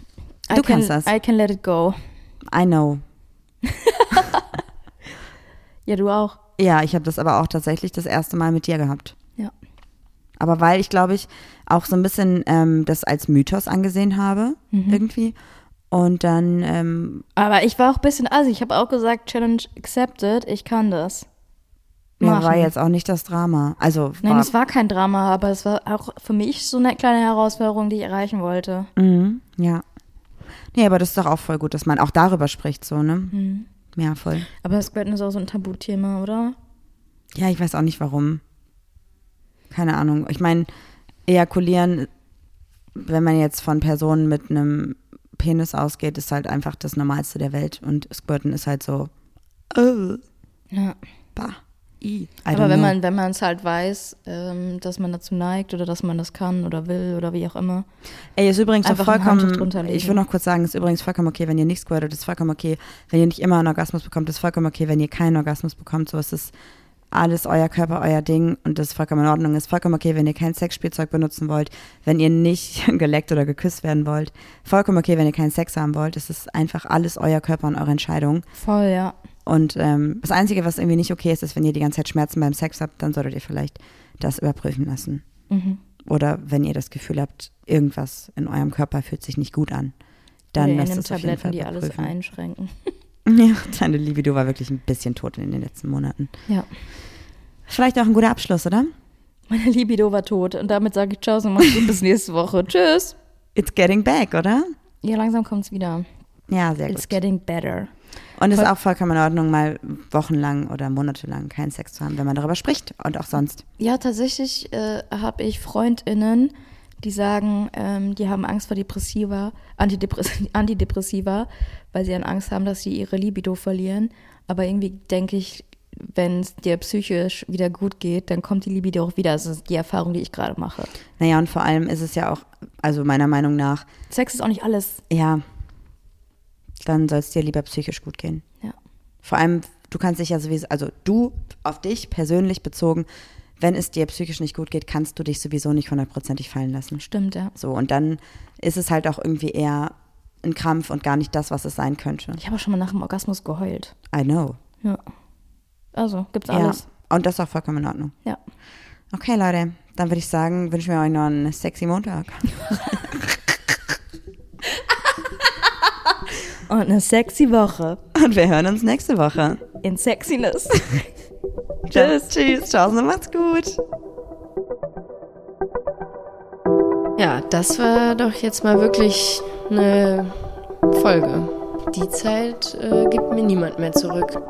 I Du can, kannst das. I can let it go. I know. [laughs] Ja, du auch. Ja, ich habe das aber auch tatsächlich das erste Mal mit dir gehabt. Aber weil ich, glaube ich, auch so ein bisschen ähm, das als Mythos angesehen habe, Mhm. irgendwie. Und dann, ähm, Aber ich war auch ein bisschen assi. Ich habe auch gesagt, Challenge accepted. Ich kann das. ja, war machen. jetzt auch nicht das Drama. Also, Nein, war, es war kein Drama, aber es war auch für mich so eine kleine Herausforderung, die ich erreichen wollte. Mhm, ja. Nee, aber das ist doch auch voll gut, dass man auch darüber spricht, so, ne? Mhm. Ja, voll. Aber Squirten ist auch so ein Tabuthema, oder? Ja, ich weiß auch nicht warum. Keine Ahnung. Ich meine, ejakulieren, wenn man jetzt von Personen mit einem Penis ausgeht, ist halt einfach das Normalste der Welt. Und Squirten ist halt so, oh, Ja. bah, i. Aber wenn know. man wenn man es halt weiß, ähm, dass man dazu neigt oder dass man das kann oder will oder wie auch immer. Ey, ist übrigens auch Einfach vollkommen, ich will noch kurz sagen, ist übrigens vollkommen okay, wenn ihr nicht squirtet, ist vollkommen okay, wenn ihr nicht immer einen Orgasmus bekommt, ist vollkommen okay, wenn ihr keinen Orgasmus bekommt, so ist es alles euer Körper, euer Ding und das ist vollkommen in Ordnung. Ist vollkommen okay, wenn ihr kein Sexspielzeug benutzen wollt, wenn ihr nicht [laughs] geleckt oder geküsst werden wollt. Vollkommen okay, wenn ihr keinen Sex haben wollt. Es ist einfach alles euer Körper und eure Entscheidung. Voll, ja. Und ähm, das Einzige, was irgendwie nicht okay ist, ist, wenn ihr die ganze Zeit Schmerzen beim Sex habt, dann solltet ihr vielleicht das überprüfen lassen. Mhm. Oder wenn ihr das Gefühl habt, irgendwas in eurem Körper fühlt sich nicht gut an, dann Oder lasst nehmt es auf jeden Tabletten, Fall die alles einschränken. [laughs] Ja, deine Libido war wirklich ein bisschen tot in den letzten Monaten. Ja. Vielleicht auch ein guter Abschluss, oder? Meine Libido war tot und damit sage ich Ciao und mach's gut bis nächste Woche. Tschüss. It's getting back, oder? Ja, langsam kommt's wieder. Ja, sehr It's gut. getting better. Und es ist auch vollkommen in Ordnung, mal wochenlang oder monatelang keinen Sex zu haben, wenn man darüber spricht und auch sonst. Ja, tatsächlich äh, habe ich FreundInnen, die sagen, ähm, die haben Angst vor Depressiva, Antidepress [laughs] Antidepressiva, weil sie dann Angst haben, dass sie ihre Libido verlieren. Aber irgendwie denke ich, wenn es dir psychisch wieder gut geht, dann kommt die Libido auch wieder. Das ist die Erfahrung, die ich gerade mache. Naja, und vor allem ist es ja auch, also meiner Meinung nach, Sex ist auch nicht alles. ja, dann soll es dir lieber psychisch gut gehen. Ja. Vor allem, du kannst dich ja sowieso, also du auf dich persönlich bezogen, wenn es dir psychisch nicht gut geht, kannst du dich sowieso nicht hundertprozentig fallen lassen. Stimmt, ja. So, und dann ist es halt auch irgendwie eher ein Krampf und gar nicht das, was es sein könnte. Ich habe auch schon mal nach dem Orgasmus geheult. I know. Ja. Also, gibt's Ja. alles. Und das ist auch vollkommen in Ordnung. Ja. Okay, Leute, dann würde ich sagen, wünschen wir euch noch einen sexy Montag. [laughs] Und eine sexy Woche Und wir hören uns nächste Woche. in Sexiness. [laughs] Tschüss. Tschüss. Ciao, und macht's gut. Ja, das war doch jetzt mal wirklich eine Folge. Die Zeit äh, gibt mir niemand mehr zurück.